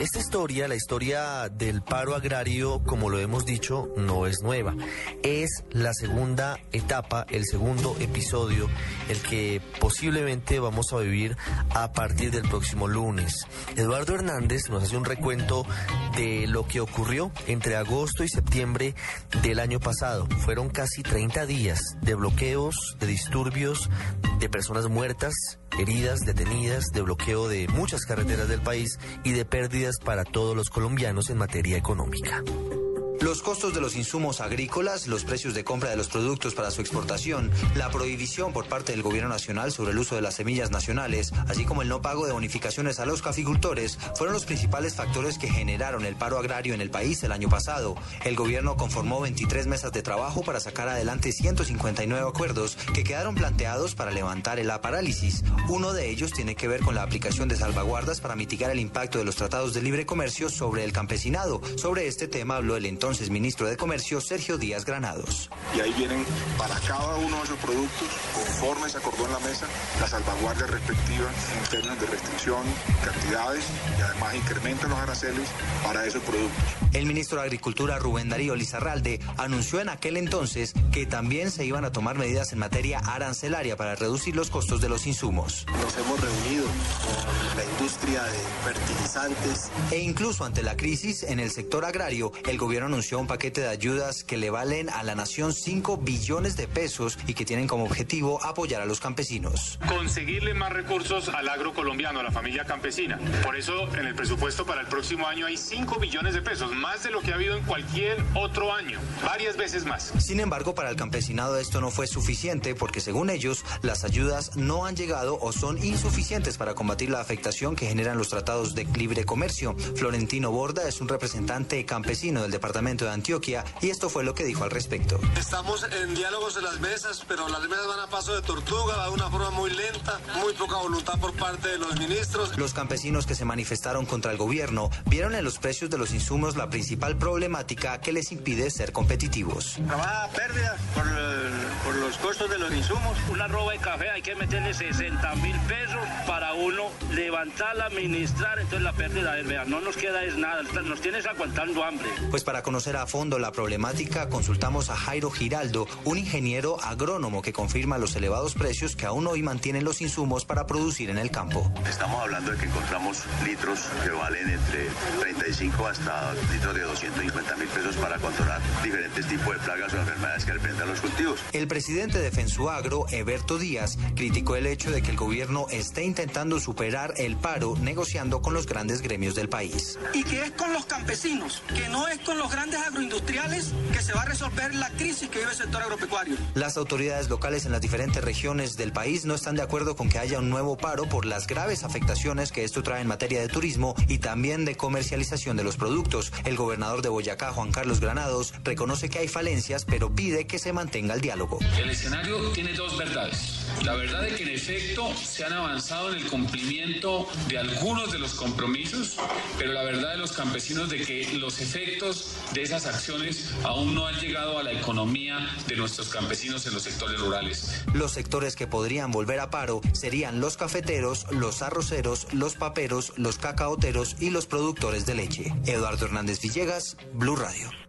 Esta historia, la historia del paro agrario, como lo hemos dicho, no es nueva. Es la segunda etapa, el segundo episodio, el que posiblemente vamos a vivir a partir del próximo lunes. Eduardo Hernández nos hace un recuento de lo que ocurrió entre agosto y septiembre del año pasado. Fueron casi 30 días de bloqueos, de disturbios, de personas muertas, heridas, detenidas, de bloqueo de muchas carreteras del país y de pérdidas para todos los colombianos en materia económica. Los costos de los insumos agrícolas, los precios de compra de los productos para su exportación, la prohibición por parte del gobierno nacional sobre el uso de las semillas nacionales, así como el no pago de bonificaciones a los caficultores, fueron los principales factores que generaron el paro agrario en el país el año pasado. El gobierno conformó 23 mesas de trabajo para sacar adelante 159 acuerdos que quedaron planteados para levantar la parálisis. Uno de ellos tiene que ver con la aplicación de salvaguardas para mitigar el impacto de los tratados de libre comercio sobre el campesinado. Sobre este tema habló el entonces ministro de Comercio Sergio Díaz Granados. Y ahí vienen para cada uno de esos productos, conforme se acordó en la mesa, las salvaguardias respectivas en términos de restricción, cantidades y además incrementan los aranceles para esos productos. El ministro de Agricultura Rubén Darío Lizarralde anunció en aquel entonces que también se iban a tomar medidas en materia arancelaria para reducir los costos de los insumos. Nos hemos reunido con la industria de fertilizantes. E incluso ante la crisis en el sector agrario, el gobierno anunció un paquete de ayudas que le valen a la nación 5 billones de pesos y que tienen como objetivo apoyar a los campesinos. Conseguirle más recursos al agro colombiano, a la familia campesina. Por eso en el presupuesto para el próximo año hay 5 billones de pesos, más de lo que ha habido en cualquier otro año, varias veces más. Sin embargo, para el campesinado esto no fue suficiente porque según ellos las ayudas no han llegado o son insuficientes para combatir la afectación que generan los tratados de libre comercio. Florentino Borda es un representante campesino del departamento de Antioquia y esto fue lo que dijo al respecto. Estamos en diálogos en las mesas, pero las mesas van a paso de tortuga, va de una forma muy lenta, muy poca voluntad por parte de los ministros. Los campesinos que se manifestaron contra el gobierno vieron en los precios de los insumos la principal problemática que les impide ser competitivos. Trabaja pérdida por, por los costos de los insumos. Una roba de café hay que meterle 60 mil pesos para uno levantarla, administrar, entonces la pérdida es, vea, no nos queda es nada, nos tienes aguantando hambre. Pues para conocer a fondo la problemática, consultamos a Jairo Giraldo, un ingeniero agrónomo que confirma los elevados precios que aún hoy mantienen los insumos para producir en el campo. Estamos hablando de que encontramos litros que valen entre 35 hasta litros de 250 mil pesos para controlar diferentes tipos de plagas o enfermedades que representan los cultivos. El presidente de Fensuagro, Eberto Díaz, criticó el hecho de que el gobierno esté intentando superar el paro negociando con los grandes gremios del país. Y que es con los campesinos, que no es con los grandes agroindustriales que se va a resolver la crisis que vive el sector agropecuario. Las autoridades locales en las diferentes regiones del país no están de acuerdo con que haya un nuevo paro por las graves afectaciones que esto trae en materia de turismo y también de comercialización de los productos. El gobernador de Boyacá, Juan Carlos Granados, reconoce que hay falencias, pero pide que se mantenga el diálogo. El escenario tiene dos verdades. La verdad es que en efecto se han avanzado en el cumplimiento de algunos de los compromisos, pero la verdad de los campesinos de que los efectos de esas acciones aún no han llegado a la economía de nuestros campesinos en los sectores rurales. Los sectores que podrían volver a paro serían los cafeteros, los arroceros, los paperos, los cacaoteros y los productores de leche. Eduardo Hernández Villegas, Blue Radio.